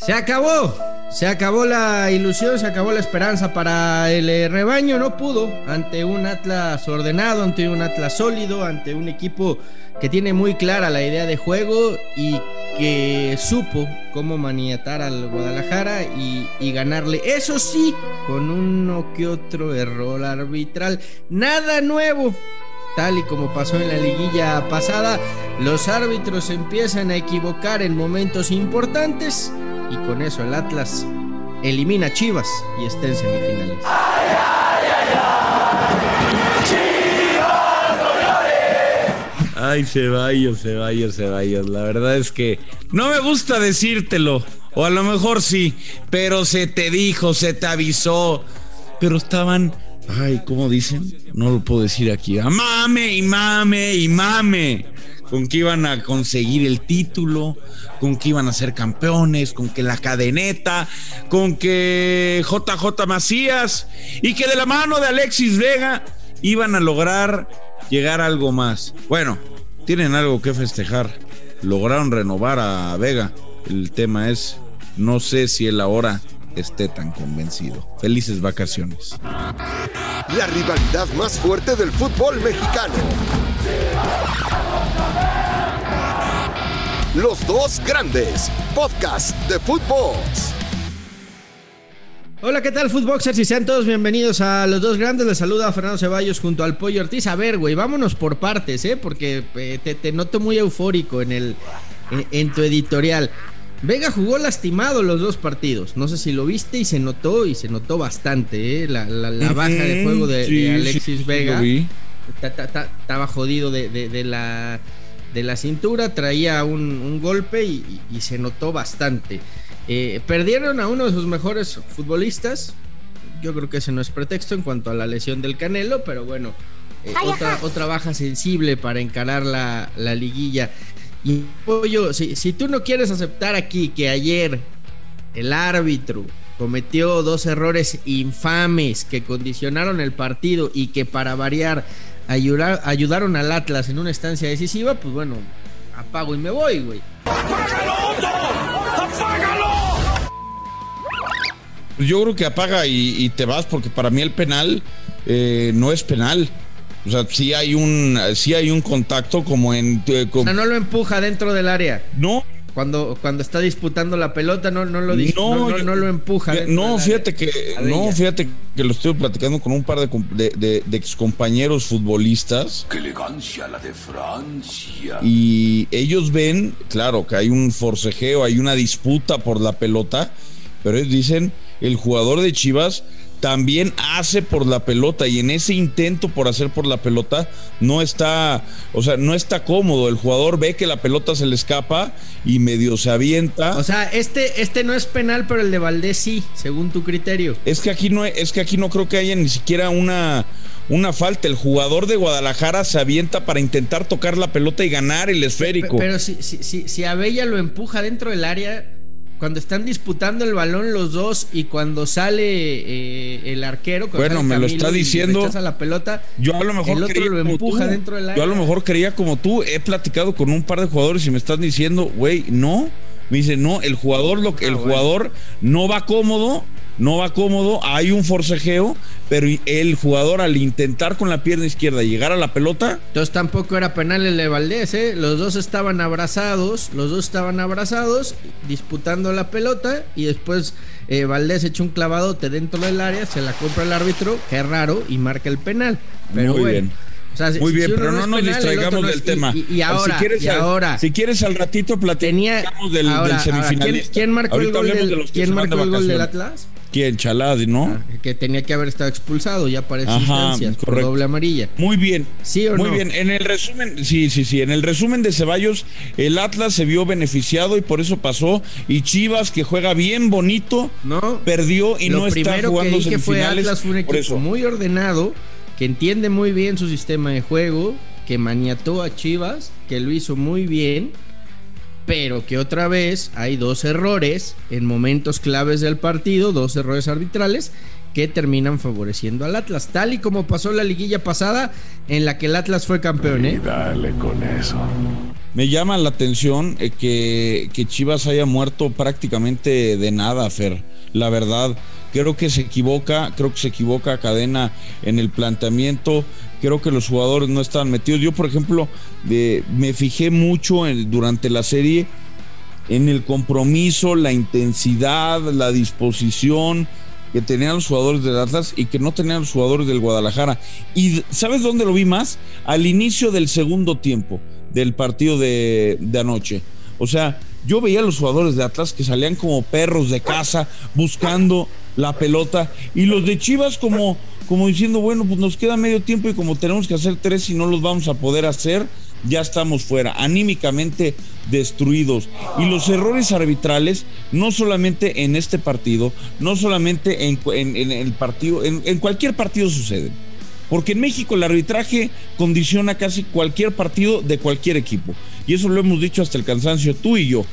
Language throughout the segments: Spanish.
Se acabó, se acabó la ilusión, se acabó la esperanza para el eh, rebaño, no pudo ante un Atlas ordenado, ante un Atlas sólido, ante un equipo que tiene muy clara la idea de juego y que supo cómo maniatar al Guadalajara y, y ganarle. Eso sí, con uno que otro error arbitral. Nada nuevo, tal y como pasó en la liguilla pasada, los árbitros empiezan a equivocar en momentos importantes y con eso el Atlas elimina a Chivas y está en semifinales. Ay, Ceballos, Ceballos, Ceballos. La verdad es que no me gusta decírtelo. O a lo mejor sí, pero se te dijo, se te avisó. Pero estaban, ay, ¿cómo dicen? No lo puedo decir aquí. Ah, mame y mame y mame. Con que iban a conseguir el título, con que iban a ser campeones, con que la cadeneta, con que JJ Macías y que de la mano de Alexis Vega iban a lograr llegar a algo más. Bueno, tienen algo que festejar. Lograron renovar a Vega. El tema es, no sé si él ahora esté tan convencido. Felices vacaciones. La rivalidad más fuerte del fútbol mexicano. Los dos grandes. Podcast de fútbol. Hola, ¿qué tal, Footboxers? Y sean todos bienvenidos a los dos grandes. Les saluda Fernando Ceballos junto al Pollo Ortiz. A ver, güey, vámonos por partes, ¿eh? Porque eh, te, te, noto muy eufórico en, el, en, en, tu editorial. Vega jugó lastimado los dos partidos. No sé si lo viste y se notó, y se notó bastante, ¿eh? La, la, la baja de juego de, sí, de Alexis sí, Vega. Estaba jodido de, de, la, de la cintura, traía un, un golpe y, y, y se notó bastante. Eh, perdieron a uno de sus mejores futbolistas. Yo creo que ese no es pretexto en cuanto a la lesión del Canelo, pero bueno, eh, otra, otra, baja sensible para encarar la, la liguilla. Y pollo, si, si, tú no quieres aceptar aquí que ayer el árbitro cometió dos errores infames que condicionaron el partido y que para variar ayudar, ayudaron al Atlas en una estancia decisiva, pues bueno, apago y me voy, güey. Yo creo que apaga y, y, te vas porque para mí el penal eh, no es penal. O sea, sí hay un, sí hay un contacto como en... Eh, como... O sea, no lo empuja dentro del área. No. Cuando, cuando está disputando la pelota, no, no, lo, no, no, no, lo empuja. No, fíjate que, no, fíjate que lo estoy platicando con un par de, de, de, de excompañeros futbolistas. ¡Qué elegancia la de Francia! Y ellos ven, claro, que hay un forcejeo, hay una disputa por la pelota, pero ellos dicen el jugador de Chivas también hace por la pelota y en ese intento por hacer por la pelota no está, o sea, no está cómodo. El jugador ve que la pelota se le escapa y medio se avienta. O sea, este, este no es penal, pero el de Valdés sí, según tu criterio. Es que aquí no, es que aquí no creo que haya ni siquiera una, una falta. El jugador de Guadalajara se avienta para intentar tocar la pelota y ganar el esférico. Pero, pero si, si, si Abella lo empuja dentro del área cuando están disputando el balón los dos y cuando sale eh, el arquero bueno me lo está diciendo a la pelota yo a lo mejor el otro lo empuja tú. dentro del área yo a lo mejor creía como tú he platicado con un par de jugadores y me están diciendo güey no me dice no el jugador lo que ah, el bueno. jugador no va cómodo no va cómodo, hay un forcejeo, pero el jugador al intentar con la pierna izquierda llegar a la pelota. Entonces tampoco era penal el de Valdés, ¿eh? Los dos estaban abrazados, los dos estaban abrazados, disputando la pelota y después eh, Valdés echó un clavadote dentro del área, se la compra el árbitro, que raro, y marca el penal. Pero Muy bueno. bien. O sea, Muy si, bien, si pero no, no nos distraigamos del tema. Y, y ahora, si quieres, y al, ahora, si quieres al ratito platicamos del, ahora, del semifinalista. Ahora, ¿quién, ¿quién, marcó Ahorita el gol, del, ¿quién marcó el gol del Atlas? ¿Quién? Chalad, ¿no? Ah, que tenía que haber estado expulsado ya para esas instancias por doble amarilla. Muy bien. ¿Sí o Muy no? bien. En el resumen, sí, sí, sí. En el resumen de Ceballos, el Atlas se vio beneficiado y por eso pasó. Y Chivas, que juega bien bonito, no, perdió y Lo no está jugando que, que fue. Atlas fue un equipo muy ordenado, que entiende muy bien su sistema de juego, que maniató a Chivas, que lo hizo muy bien pero que otra vez hay dos errores en momentos claves del partido, dos errores arbitrales que terminan favoreciendo al Atlas, tal y como pasó la liguilla pasada en la que el Atlas fue campeón. ¿eh? Y dale con eso. me llama la atención eh, que, que Chivas haya muerto prácticamente de nada, Fer. La verdad, creo que se equivoca, creo que se equivoca Cadena en el planteamiento. Creo que los jugadores no estaban metidos. Yo, por ejemplo, de, me fijé mucho durante la serie en el compromiso, la intensidad, la disposición que tenían los jugadores del Atlas y que no tenían los jugadores del Guadalajara. Y ¿sabes dónde lo vi más? Al inicio del segundo tiempo del partido de anoche. O sea, yo veía a los jugadores de Atlas que salían como perros de casa buscando la pelota y los de Chivas como, como diciendo, bueno, pues nos queda medio tiempo y como tenemos que hacer tres y no los vamos a poder hacer, ya estamos fuera, anímicamente destruidos. Y los errores arbitrales, no solamente en este partido, no solamente en, el partido, en cualquier partido suceden. Porque en México el arbitraje condiciona casi cualquier partido de cualquier equipo. Y eso lo hemos dicho hasta el cansancio, tú y yo.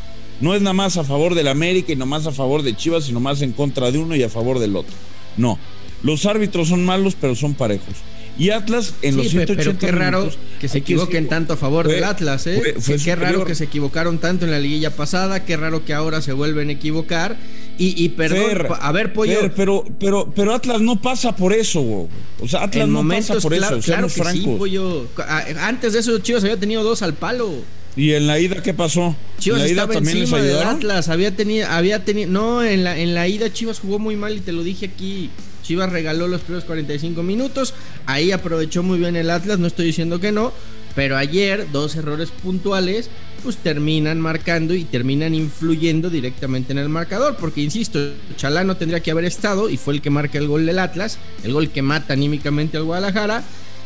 No es nada más a favor del América y no más a favor de Chivas, sino más en contra de uno y a favor del otro. No. Los árbitros son malos, pero son parejos. Y Atlas en los Sí, pe- 180 pero qué raro minutos, que se equivoquen tanto a favor fue- del Atlas, ¿eh? fue- fue Qué- raro que se equivocaron tanto en la liguilla pasada, qué raro que ahora se vuelven a equivocar. Y, y perdón, Fer, a ver, Pollo, Fer, pero, pero, pero Atlas no pasa por eso, güey. O sea, Atlas no pasa por claro, eso, claro seamos que sí, francos. Pollo. Antes de eso, Chivas había tenido dos al palo. ¿Y en la ida qué pasó? Chivas ¿En la ida también les del? Atlas, había tenido, había tenido, no, en la, en la ida Chivas jugó muy mal y te lo dije aquí. Chivas regaló los primeros 45 minutos, ahí aprovechó muy bien el Atlas, no estoy diciendo que no, pero ayer dos errores puntuales pues terminan marcando y terminan influyendo directamente en el marcador, porque insisto, Chalá no tendría que haber estado y fue el que marca el gol del Atlas, el gol que mata anímicamente al Guadalajara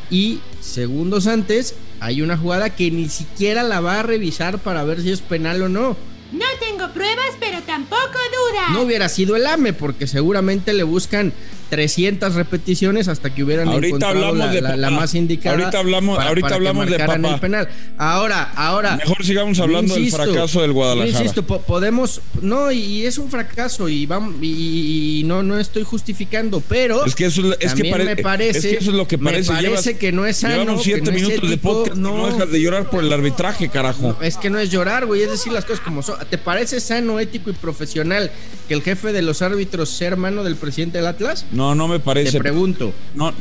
y segundos antes hay una jugada que ni siquiera la va a revisar para ver si es penal o no. No tengo pruebas, pero tampoco dudas. No hubiera sido el AME porque seguramente le buscan 300 repeticiones hasta que hubieran Ahorita encontrado la, de la- más indicada. Ahorita hablamos- ahorita hablamos de papá. el penal. Ahora, ahora. Mejor sigamos hablando del fracaso del Guadalajara. Insisto, po- podemos, no, y es un fracaso y vamos y, y no no estoy justificando, pero Es que eso es- que pare- me parece, es que eso es lo que parece. Me parece Llevas- que no es sano, Llevamos que siete no es minutos de podcast no dejas de llorar por el arbitraje, carajo. es que no es llorar, güey, es decir las cosas como son. ¿Te parece sano, ético y profesional que el jefe de los árbitros sea hermano del presidente del Atlas? No, no me parece. Te pregunto. No,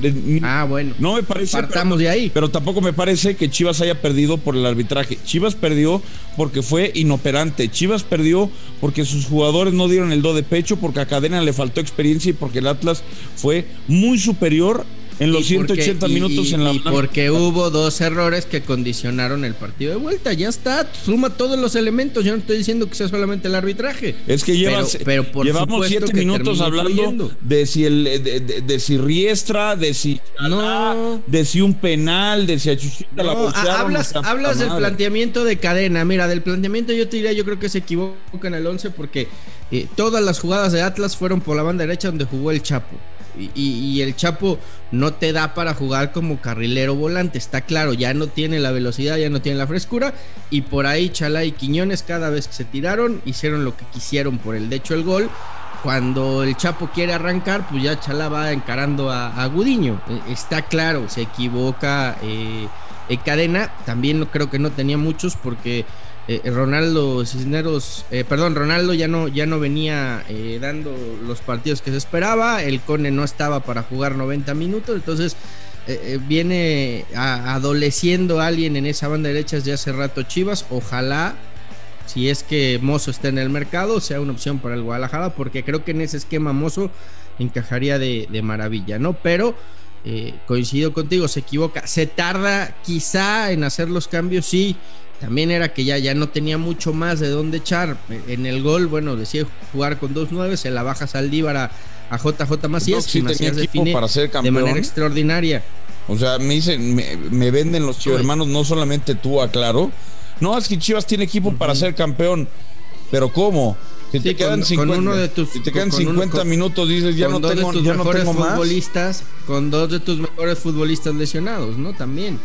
Ah, bueno. no me parece. Partamos pero- de ahí. Pero tampoco me parece que Chivas haya perdido por el arbitraje. Chivas perdió porque fue inoperante. Chivas perdió porque sus jugadores no dieron el do de pecho, porque a Cadena le faltó experiencia y porque el Atlas fue muy superior en los Y porque- 180 y- minutos y- en la y porque hubo dos errores que condicionaron el partido de vuelta. Ya está, suma todos los elementos. Yo no estoy diciendo que sea solamente el arbitraje. Es que llevas, Pero- pero por llevamos siete minutos hablando de si el de, de- de si Riestra, de si No. de si un penal, de si a Chuchita la No, ha- hablas, hablas del planteamiento de cadena. Mira, del planteamiento yo te diría, yo creo que se equivocan el 11 porque eh, todas las jugadas de Atlas fueron por la banda derecha donde jugó el Chapo. Y, el Chapo no te da para jugar como carrilero volante, está claro, ya no tiene la velocidad, ya no tiene la frescura. Y por ahí Chalá y Quiñones cada vez que se tiraron hicieron lo que quisieron por el de hecho el gol. Cuando el Chapo quiere arrancar, pues ya Chalá va encarando a, Gudiño. Eh, Está claro, se equivoca eh, Cadena. También creo que no tenía muchos porque eh, Ronaldo Cisneros, eh, perdón, Ronaldo ya no, ya no venía eh, dando los partidos que se esperaba. El Cone no estaba para jugar 90 minutos. Entonces viene a- adoleciendo alguien en esa banda derecha desde hace rato Chivas. Ojalá si es que Mozo está en el mercado, sea una opción para el Guadalajara, porque creo que en ese esquema Mozo encajaría de, de maravilla, ¿no? Pero eh, coincido contigo, se equivoca, se tarda quizá en hacer los cambios, sí. También era que ya, ya no tenía mucho más de dónde echar. En el gol, bueno, decía jugar con dos nueve, se la baja Saldívar a, a JJ Macías. sí y tenía equipo para ser de manera extraordinaria. O sea, me dicen, me, me venden los chivos hermanos, no solamente tú, aclaro. No, es que Chivas tiene equipo para ser campeón. Pero ¿cómo? Si te Sí, quedan con- 50, con uno de tus- si te quedan con- con 50 uno- con- minutos, dices, ya no tengo, ya no tengo más. futbolistas, con dos de tus mejores futbolistas lesionados, ¿no? También.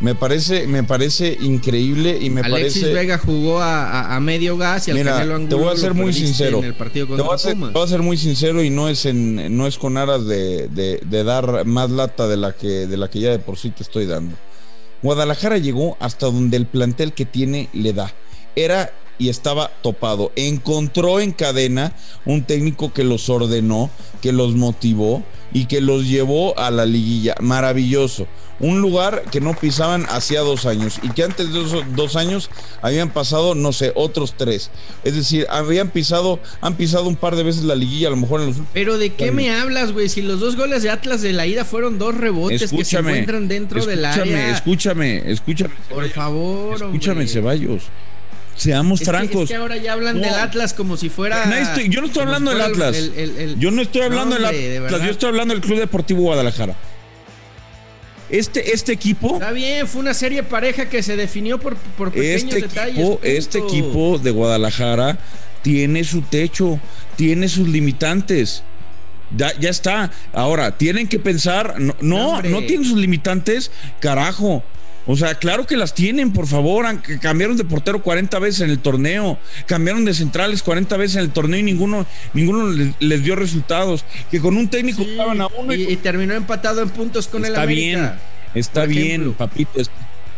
Me parece, me parece increíble y me Alexis parece. Vega jugó a, a- a medio gas y al Mira, Angulo te voy a ser muy sincero. En el partido Te contra voy, a ser, te voy a ser muy sincero y no es en, no es con aras de, de- de dar más lata de la que de la que ya de por sí te estoy dando. Guadalajara llegó hasta donde el plantel que tiene le da. Era y estaba topado. Encontró en cadena un técnico que los ordenó, que los motivó y que los llevó a la liguilla. Maravilloso. Un lugar que no pisaban hacía dos años y que antes de esos dos años habían pasado, no sé, otros tres. Es decir, habían pisado, han pisado un par de veces la liguilla, a lo mejor en los Pero de qué me hablas, güey? Si los dos goles de Atlas de la ida fueron dos rebotes que se encuentran dentro del área. Escúchame, escúchame, Por favor, Escúchame, Ceballos. Seamos francos. es que ahora ya hablan del Atlas como si fuera. yo no estoy hablando del Atlas. yo no estoy hablando del Atlas. yo estoy hablando del Club Deportivo Guadalajara. Este, este equipo. Está bien, fue una serie pareja que se definió por, por pequeños este detalles. Equipo, este equipo de Guadalajara tiene su techo, tiene sus limitantes. Ya, ya está. Ahora, tienen que pensar. No, no, no tienen sus limitantes. Carajo. O sea, claro que las tienen, por favor. Cambiaron de portero 40 veces en el torneo, cambiaron de centrales 40 veces en el torneo y ninguno, ninguno les, dio resultados. Que con un técnico estaban a uno y, terminó empatado en puntos con el América. Está bien, está bien, papito.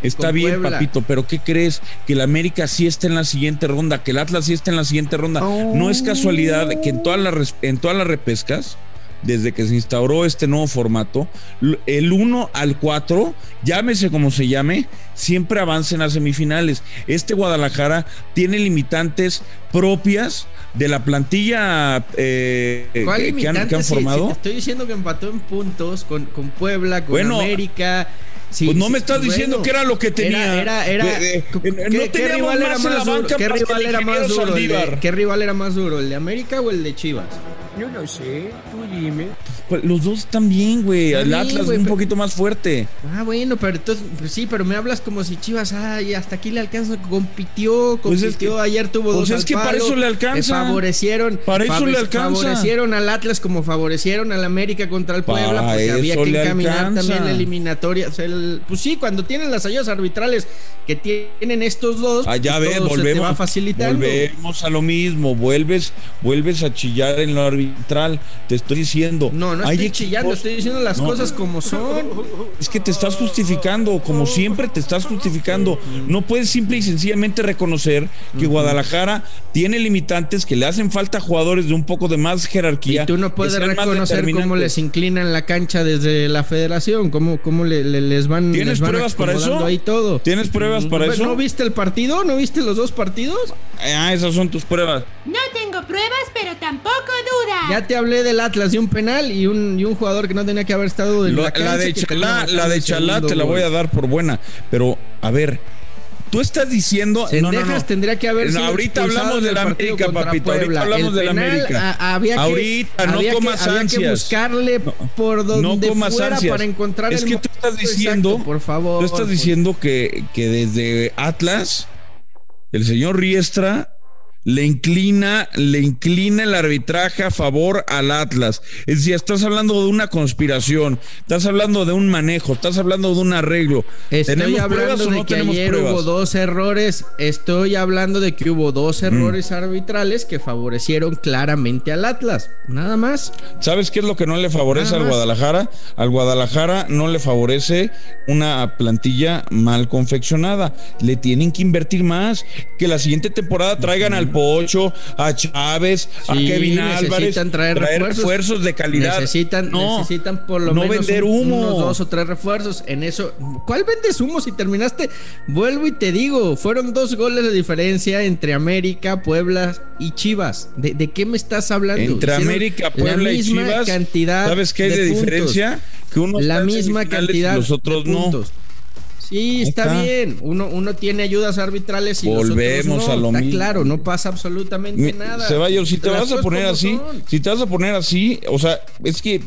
Está bien, papito, pero ¿qué crees? Que el América sí está en la siguiente ronda, que el Atlas sí está en la siguiente ronda. No es casualidad que en todas las, en todas las repescas desde que se instauró este nuevo formato, el 1 al 4, llámese como se llame, siempre avancen a semifinales. Este Guadalajara tiene limitantes propias de la plantilla eh, que, han, formado. estoy diciendo que empató en puntos con, con Puebla, con América. Pues no me estás diciendo que era lo que tenía. Era, era, ¿qué, rival era más duro? ¿Qué rival era más duro? ¿Qué rival era más duro? ¿El de América o el de Chivas? Yo no sé, tú dime. Pues, los dos están bien, güey. El Atlas es un poquito más fuerte. Ah, bueno, pero entonces, pues sí, pero me hablas como si Chivas, ay, hasta aquí le alcanza, compitió, compitió, pues es que, ayer tuvo pues dos. es que para eso le alcanza. favorecieron, para eso le alcanza. Favorecieron al Atlas como favorecieron al América contra el Puebla, porque había que encaminar también la eliminatoria. pues sí, cuando tienen las ayudas arbitrales que tienen estos dos, ah, ya ves, volvemos, volvemos a lo mismo, vuelves, vuelves a chillar en lo arbitral. Te estoy diciendo. No, no estoy chillando, estoy diciendo las cosas como son. Es que te estás justificando, como siempre te estás justificando. No puedes simple y sencillamente reconocer que Guadalajara tiene limitantes, que le hacen falta jugadores de un poco de más jerarquía. Y tú no puedes reconocer cómo les inclinan la cancha desde la federación, cómo, cómo les van. ¿Tienes pruebas para eso? Ahí todo. ¿Tienes pruebas para eso? ¿No viste el partido? ¿No viste los dos partidos? Ah, esas son tus pruebas. No pruebas, pero tampoco dudas. Ya te hablé del Atlas de un penal y un, y un jugador que no tenía que haber estado en la, cancha, la de Chalá, la de Chalá te la voy a dar por buena, pero a ver, Tú estás diciendo. no, no, no. tendría que haber. No, ahorita hablamos de la América, papito. Ahorita hablamos de la América. había que, ahorita, no comas que, ansias. Había que buscarle por donde no fuera para encontrar es que tú estás diciendo. por favor. Tú estás diciendo que, que desde Atlas, el señor Riestra le inclina, le inclina el arbitraje a favor al Atlas. Es decir, estás hablando de una conspiración, estás hablando de un manejo, estás hablando de un arreglo. Estoy hablando de que ayer hubo dos errores, estoy hablando de que hubo dos mm. errores arbitrales que favorecieron claramente al Atlas, nada más. ¿Sabes qué es lo que no le favorece al Guadalajara? Al Guadalajara no le favorece una plantilla mal confeccionada. Le tienen que invertir más, que la siguiente temporada traigan al Pocho, a Chávez, a Kevin Álvarez. traer, refuerzos. de calidad. Necesitan, necesitan por lo menos vender humo. unos dos o tres refuerzos. En eso, ¿cuál vendes humo si terminaste? Vuelvo y te digo, fueron dos goles de diferencia entre América, Puebla y Chivas. ¿De, qué me estás hablando? Entre América, Puebla y Chivas. Cantidad ¿Sabes qué hay de, diferencia? Que uno la misma cantidad y los otros no. Sí, está, bien. Uno, uno tiene ayudas arbitrales y volvemos a lo está mismo. Claro, no pasa absolutamente nada. Ceballos, si te vas a poner así, si te vas a poner así, o sea, es que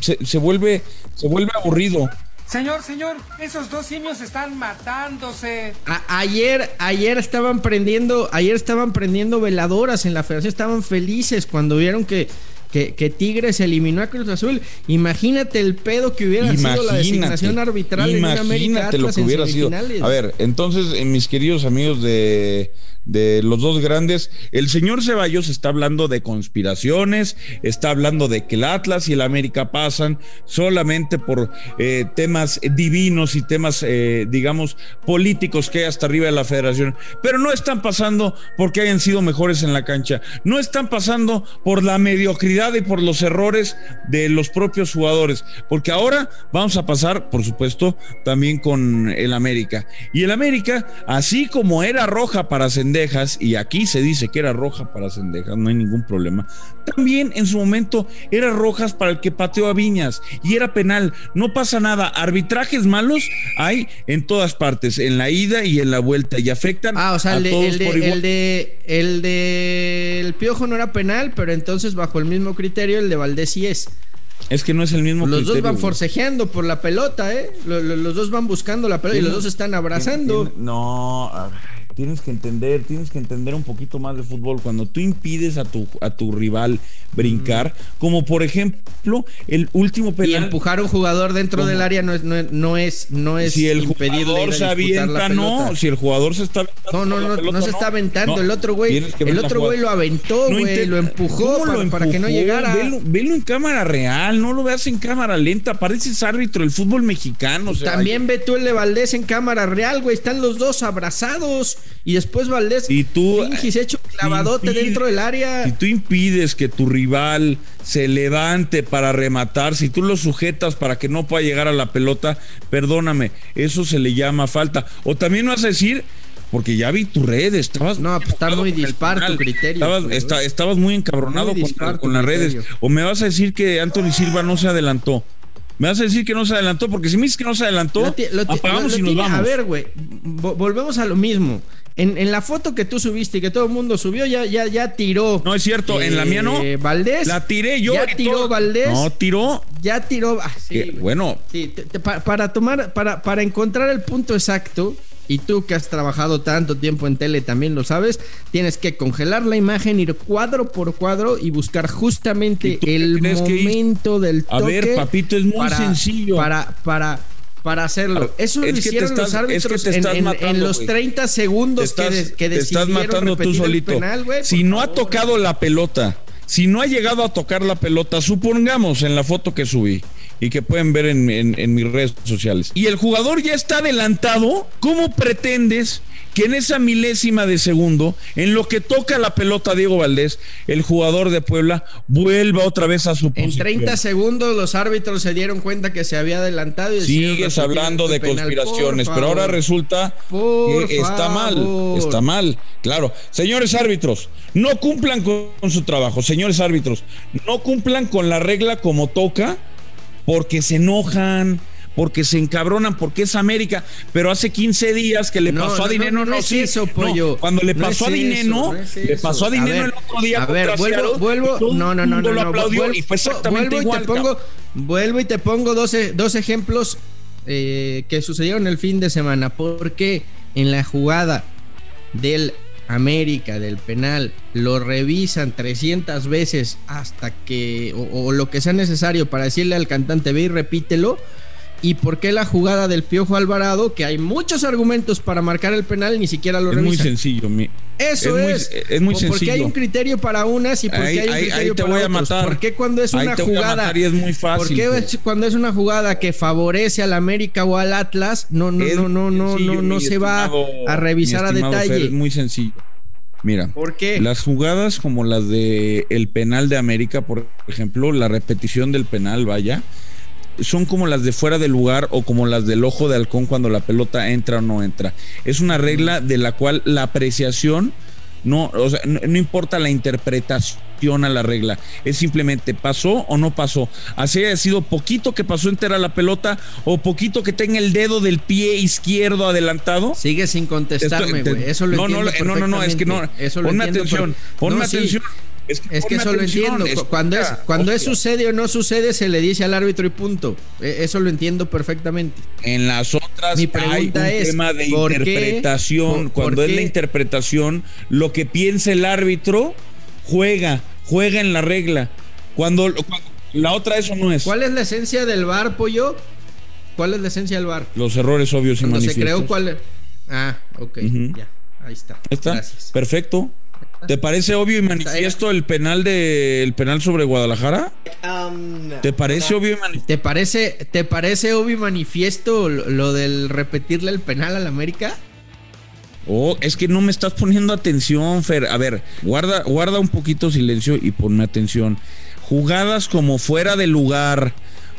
se, vuelve, se vuelve aburrido. Señor, señor, esos dos simios están matándose. ayer, ayer estaban prendiendo, ayer estaban prendiendo veladoras en la federación, estaban felices cuando vieron que que, Tigres eliminó a Cruz Azul. Imagínate el pedo que hubiera sido la designación arbitral en América lo que hubiera sido. A ver, entonces, eh, mis queridos amigos de, de los dos grandes. El señor Ceballos está hablando de conspiraciones, está hablando de que el Atlas y el América pasan solamente por eh, temas divinos y temas, eh, digamos, políticos que hay hasta arriba de la federación. Pero no están pasando porque hayan sido mejores en la cancha. No están pasando por la mediocridad y por los errores de los propios jugadores. Porque ahora vamos a pasar, por supuesto, también con el América. Y el América, así como era roja para Cendejas, y aquí se dice que era roja para Cendejas, no hay ningún problema, también en su momento era rojas para el que pateó a Viñas y era penal. No pasa nada. Arbitrajes malos hay en todas partes, en la ida y en la vuelta, y afectan Ah, o sea, a el de, todos el de, por igual. el de, el de el Piojo no era penal, pero entonces bajo el mismo criterio el de Valdés sí es. Es que no es el mismo Los dos van güey. forcejeando por la pelota, ¿eh? Lo- lo- Los, dos van buscando la pelota y los dos están abrazando. No, a ver, tienes que entender, tienes que entender un poquito más de fútbol. Cuando tú impides a tu, a tu rival brincar, como por ejemplo el último Y penal. empujar a un jugador dentro ¿Cómo? del área no es, no es, no es, no es si el jugador se avienta, no. Si el jugador se está aventando No, no, no, pelota, no se está aventando. No, el otro güey, el otro güey lo aventó, No güey, lo empujó ¿Cómo para, lo para que no llegara. Velo, velo en cámara real, no lo veas en cámara lenta. Pareces árbitro del fútbol mexicano. o sea, También ve tú el de Valdés en cámara real, güey. Están los dos abrazados. Y después Valdés Y tú, se echa un clavadote dentro del área. Si tú impides que tu rival se levante para rematar, si tú lo sujetas para que no pueda llegar a la pelota, perdóname, eso se le llama falta. O también vas a decir, porque ya vi tu red, estabas. No, pues muy dispar tu criterio, Estabas, pues, estabas muy encabronado Muy con, con las redes. O me vas a decir que Anthony Silva no se adelantó. Me vas a decir que no se adelantó, porque si me dices que no se adelantó, Lo lo apagamos lo- y nos vamos. A ver, güey, vo- volvemos a lo mismo. En, en la foto que tú subiste y que todo el mundo subió, ya, ya, ya tiró. No es cierto, en la mía no. eh, Valdés. La tiré yo. Ya y tiró todo. Valdés. No, tiró. Ya tiró. ah, sí, bueno, Sí, te- te- pa- para tomar, para, para encontrar el punto exacto, y tú que has trabajado tanto tiempo en tele también lo sabes, tienes que congelar la imagen, ir cuadro por cuadro y buscar ¿Y justamente el momento del A toque. ver, papito, es muy sencillo. Para, para, para hacerlo. Eso lo es te hicieron los estás- es que árbitros en, los güey. 30 te segundos que, de- que te estás matando tú solito. penal, si no ha tocado la pelota, si no ha llegado a tocar la pelota, supongamos en la foto que subí y que pueden ver en, en- en mis redes sociales, y el jugador ya está adelantado, ¿cómo pretendes que en esa milésima de segundo, en lo que toca la pelota Diego Valdés, el jugador de Puebla vuelva otra vez a su En posición? 30 segundos los árbitros se dieron cuenta que se había adelantado y Sigues hablando el de penal. conspiraciones, Por pero ahora resulta Por que está mal, está mal, claro. Señores árbitros, no cumplan con, con su trabajo, señores árbitros, no cumplan con la regla como toca, porque se enojan, porque se encabronan, porque es América, pero hace 15 días que le No, pasó no, a Dinero, no, no es sí, eso, pollo. cuando le pasó a Dinero, es le pasó a Dinero el otro día A ver, vuelvo, vuelvo. No, no, no, no, lo aplaudió vuelvo- y fue exactamente vuelvo igual. Y te pongo, vuelvo y te pongo dos, dos ejemplos eh, que sucedieron el fin de semana. Porque en la jugada del América, del penal, lo revisan 300 veces hasta que, o, o lo que sea necesario para decirle al cantante, ve y repítelo. ¿Y por qué la jugada del Piojo Alvarado, que hay muchos argumentos para marcar el penal, ni siquiera lo Es muy revisan? sencillo, mi- Eso es muy- es. es muy O Porque hay sencillo. un criterio para unas y porque Ahí- hay un ahí- criterio ahí te para voy a matar. ¿Por qué cuando es Ahí una jugada? y es muy fácil, ¿Por qué pues. es- cuando es una jugada que favorece al América o al Atlas, no, no, Es no, no, no, sencillo, no, no se va a revisar a detalle? Fer, es muy sencillo. Mira, ¿Por qué? las jugadas como las de el penal de América, por ejemplo, la repetición del penal, vaya, son como las de fuera de lugar o como las del ojo de halcón cuando la pelota entra o no entra. Es una regla de la cual la apreciación no, o sea, no, no importa la interpretación a la regla, es simplemente pasó o no pasó. Así haya sido poquito que pasó entera la pelota o poquito que tenga el dedo del pie izquierdo adelantado. Sigue sin contestarme, güey. Eso lo no, no, entiendo no, no, no, es que no. Eso lo ponme entiendo atención, ponme No, sí. Es que, Es que eso lo entiendo. escucha, Cuando es, cuando es sucede o no sucede, se le dice al árbitro y punto. E- Eso lo entiendo perfectamente. En las otras Mi hay un es, tema de interpretación. ¿Por- Cuando por es la interpretación, lo que piensa el árbitro juega, juega en la regla. Cuando, cuando- la otra eso no es. ¿Cuál es la esencia del bar, pollo? ¿Cuál es la esencia del bar? Los errores obvios y Cuando se manifiestos. creó cuál. Ah, ok, ya. Ahí está. Ahí está. Gracias. Perfecto. ¿Te parece obvio y manifiesto el penal de el penal sobre Guadalajara? ¿Te parece obvio y manifiesto? ¿Te parece, ¿Te parece obvio y manifiesto lo, lo del repetirle el penal al América? Oh, es que no me estás poniendo atención, Fer. A ver, guarda, guarda un poquito silencio y ponme atención. Jugadas como fuera de lugar,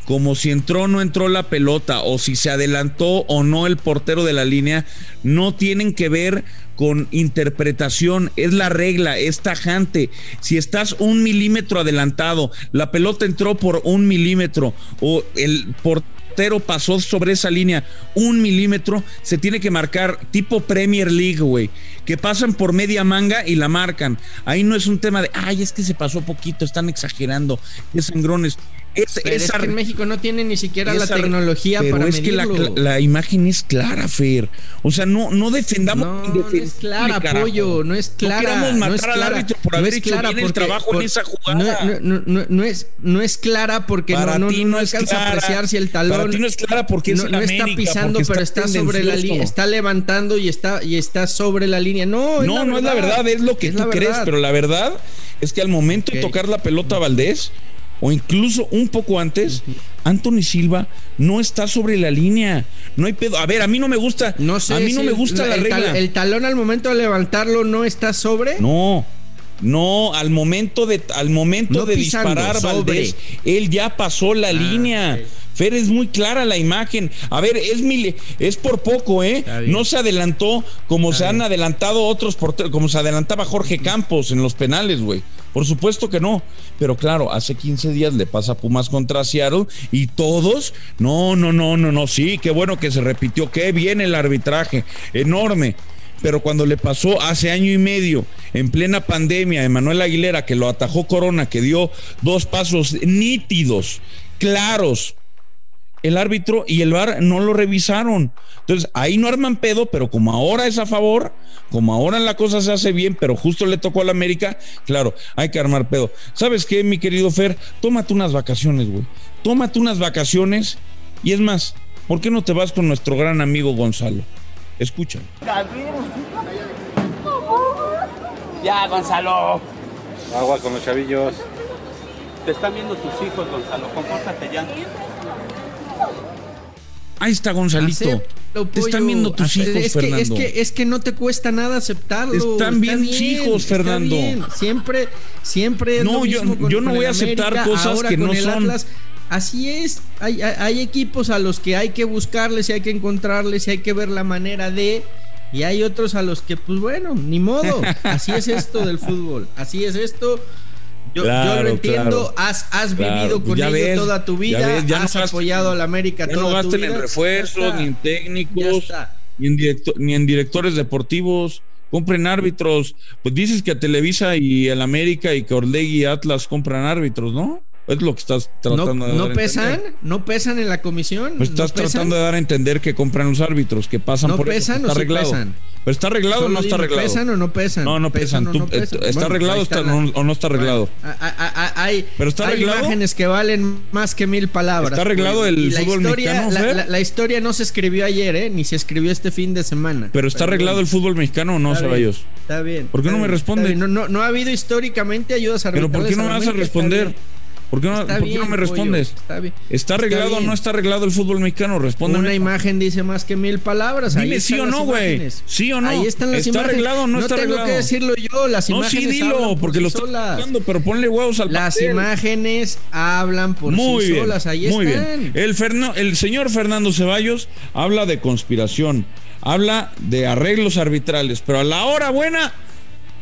como si entró o no entró la pelota, o si se adelantó o no el portero de la línea, no tienen que ver con interpretación, es la regla, es tajante. Si estás un milímetro adelantado, la pelota entró por un milímetro, o el portero pasó sobre esa línea un milímetro, se tiene que marcar tipo Premier League, güey. Que pasan por media manga y la marcan. Ahí no es un tema de, ay, es que se pasó poquito, están exagerando, qué sangrones. Es, es que en México no tiene ni siquiera la tecnología pero para es que la, la imagen es clara, Fer. O sea, no, no defendamos. No, no es clara, carajo. pollo, no es clara. No queramos matar no es al clara, árbitro por haber hecho bien el porque- trabajo por- en esa jugada. No, es, no es clara porque Para no, no, alcanza clara. a apreciar si el talón. Para ti no es clara porque es no, está pisando, porque pero está está sobre la línea, está levantando y está, y está sobre la línea. No, es No, la no es la verdad, es lo que tú crees, pero la verdad es que al momento de tocar la pelota Valdés, o incluso un poco antes, Anthony Silva no está sobre la línea. No hay pedo. A ver, a mí no me gusta. No sé a mí no me gusta la tal- regla. el talón al momento de levantarlo no está sobre. No, no, al momento de, al momento No de pisando, disparar sobre. Valdés, él ya pasó la línea. ok. Fer, es muy clara la imagen. A ver, es mil, es por poco, ¿eh? No se adelantó como se han adelantado otros porteros, como se adelantaba Jorge Campos en los penales, güey. Por supuesto que no. Pero claro, hace 15 días le pasa Pumas contra Seattle y todos, no, no, no, no, no, sí, qué bueno que se repitió, qué bien el arbitraje, enorme. Pero cuando le pasó hace año y medio, en plena pandemia, a Emanuel Aguilera, que lo atajó Corona, que dio dos pasos nítidos, claros, el árbitro y el VAR no lo revisaron. Entonces, ahí no arman pedo, pero como ahora es a favor, como ahora la cosa se hace bien, pero justo le tocó al América, claro, hay que armar pedo. ¿Sabes qué, mi querido Fer? Tómate unas vacaciones, güey. Tómate unas vacaciones y es más, ¿por qué no te vas con nuestro gran amigo Gonzalo? Escucha. Ya, Gonzalo. Agua con los chavillos. Te están viendo tus hijos, Gonzalo. Compórtate ya. Ahí está Gonzalito. Te están viendo tus hijos, es que, Fernando. Es que, es que no te cuesta nada aceptarlo. Están Está bien tus hijos, Fernando. bien. Siempre, siempre No, yo- mismo con- yo no voy a aceptar América, cosas ahora que con no el son. Atlas. Así es, hay, hay- hay equipos a los que hay que buscarles y hay que encontrarles y hay que ver la manera de... Y hay otros a los que, pues bueno, ni modo. Así es esto del fútbol. Así es esto. Yo, yo lo entiendo. claro. Has, has Claro, vivido con ya ello ves, toda tu ya vida. ves, ya no has apoyado a la América Ya toda no tu gasten vida. en refuerzos, ni en técnicos, ni en, directo- ni en directores deportivos. Compren árbitros. Pues dices que a Televisa y el América y que Orlegui y Atlas compran árbitros, ¿no? Es lo que estás tratando ¿No, de no dar pesan? entender. ¿No pesan en la comisión? Pues estás tratando de dar a entender que compran los árbitros, que pasan ¿No por eso, pesan que o sí pesan? Pero está arreglado o no está arreglado. ¿Pesan o no pesan? No, no pesan. o Tú- no pesan? ¿Está Bueno, arreglado o está- la- no- o no está arreglado? Bueno, hay- ¿Pero está hay arreglado? imágenes que valen más que mil palabras. ¿Está arreglado el la fútbol historia, mexicano, la, la- la historia no se escribió ayer, ¿eh? Ni se escribió este fin de semana. Pero está arreglado el fútbol mexicano o no, Ceballos. Está bien. ¿Por qué no me responde? No, no, no ha habido históricamente ayudas Pero ¿por qué no me a vas a responder? ¿Por qué no, Está por qué no bien, me pollo, respondes? está bien. ¿Está Está arreglado o no está arreglado el fútbol mexicano? Respóndeme. Una imagen dice más que mil palabras. Dime Ahí sí o no, güey. Sí o no. Ahí están las ¿Está imágenes. arreglado o no está tengo arreglado? que decirlo yo. Las No, imágenes sí, dilo, hablan por porque sí lo estoy solas. escuchando, pero ponle huevos al Las papel. imágenes hablan por Muy sí bien, solas. Ahí muy están. bien. El, Ferno- el señor Fernando Ceballos habla de conspiración, habla de arreglos arbitrales, pero a la hora buena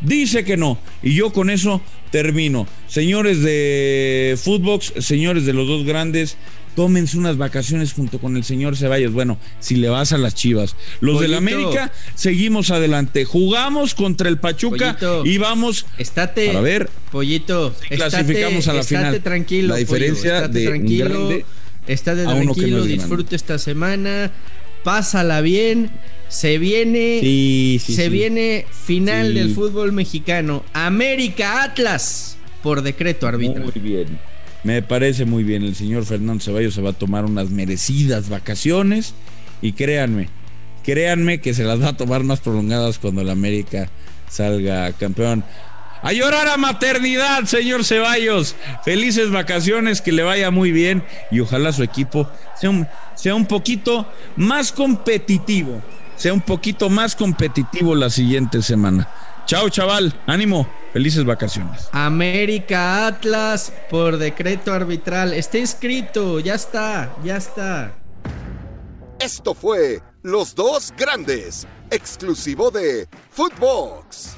dice que no. Y yo con eso termino. Señores de Footbox, señores de los dos grandes, tómense unas vacaciones junto con el señor Ceballos. Bueno, si le vas a las chivas. Los del. América, seguimos adelante. Jugamos contra el Pachuca Pollito. y vamos Estate, para ver pollito, si estate- clasificamos a la estate final. tranquilo, La diferencia pollo, estate de tranquilo, grande estate a uno que no tranquilo, es disfruta esta semana, pásala bien, se viene, Sí, sí, se sí. viene final del fútbol mexicano, América Atlas, por decreto arbitral. Muy bien. Me parece muy bien. El señor Fernando Ceballos se va a tomar unas merecidas vacaciones. Y créanme, créanme que se las va a tomar más prolongadas cuando el América salga campeón. A llorar a maternidad, señor Ceballos. Felices vacaciones, que le vaya muy bien y ojalá su equipo sea un, sea un poquito más competitivo. Sea un poquito más competitivo la siguiente semana. Chao, chaval. Ánimo. Felices vacaciones. América Atlas por decreto arbitral. Está inscrito. Ya está. Ya está. Esto fue Los Dos Grandes, exclusivo de Footbox.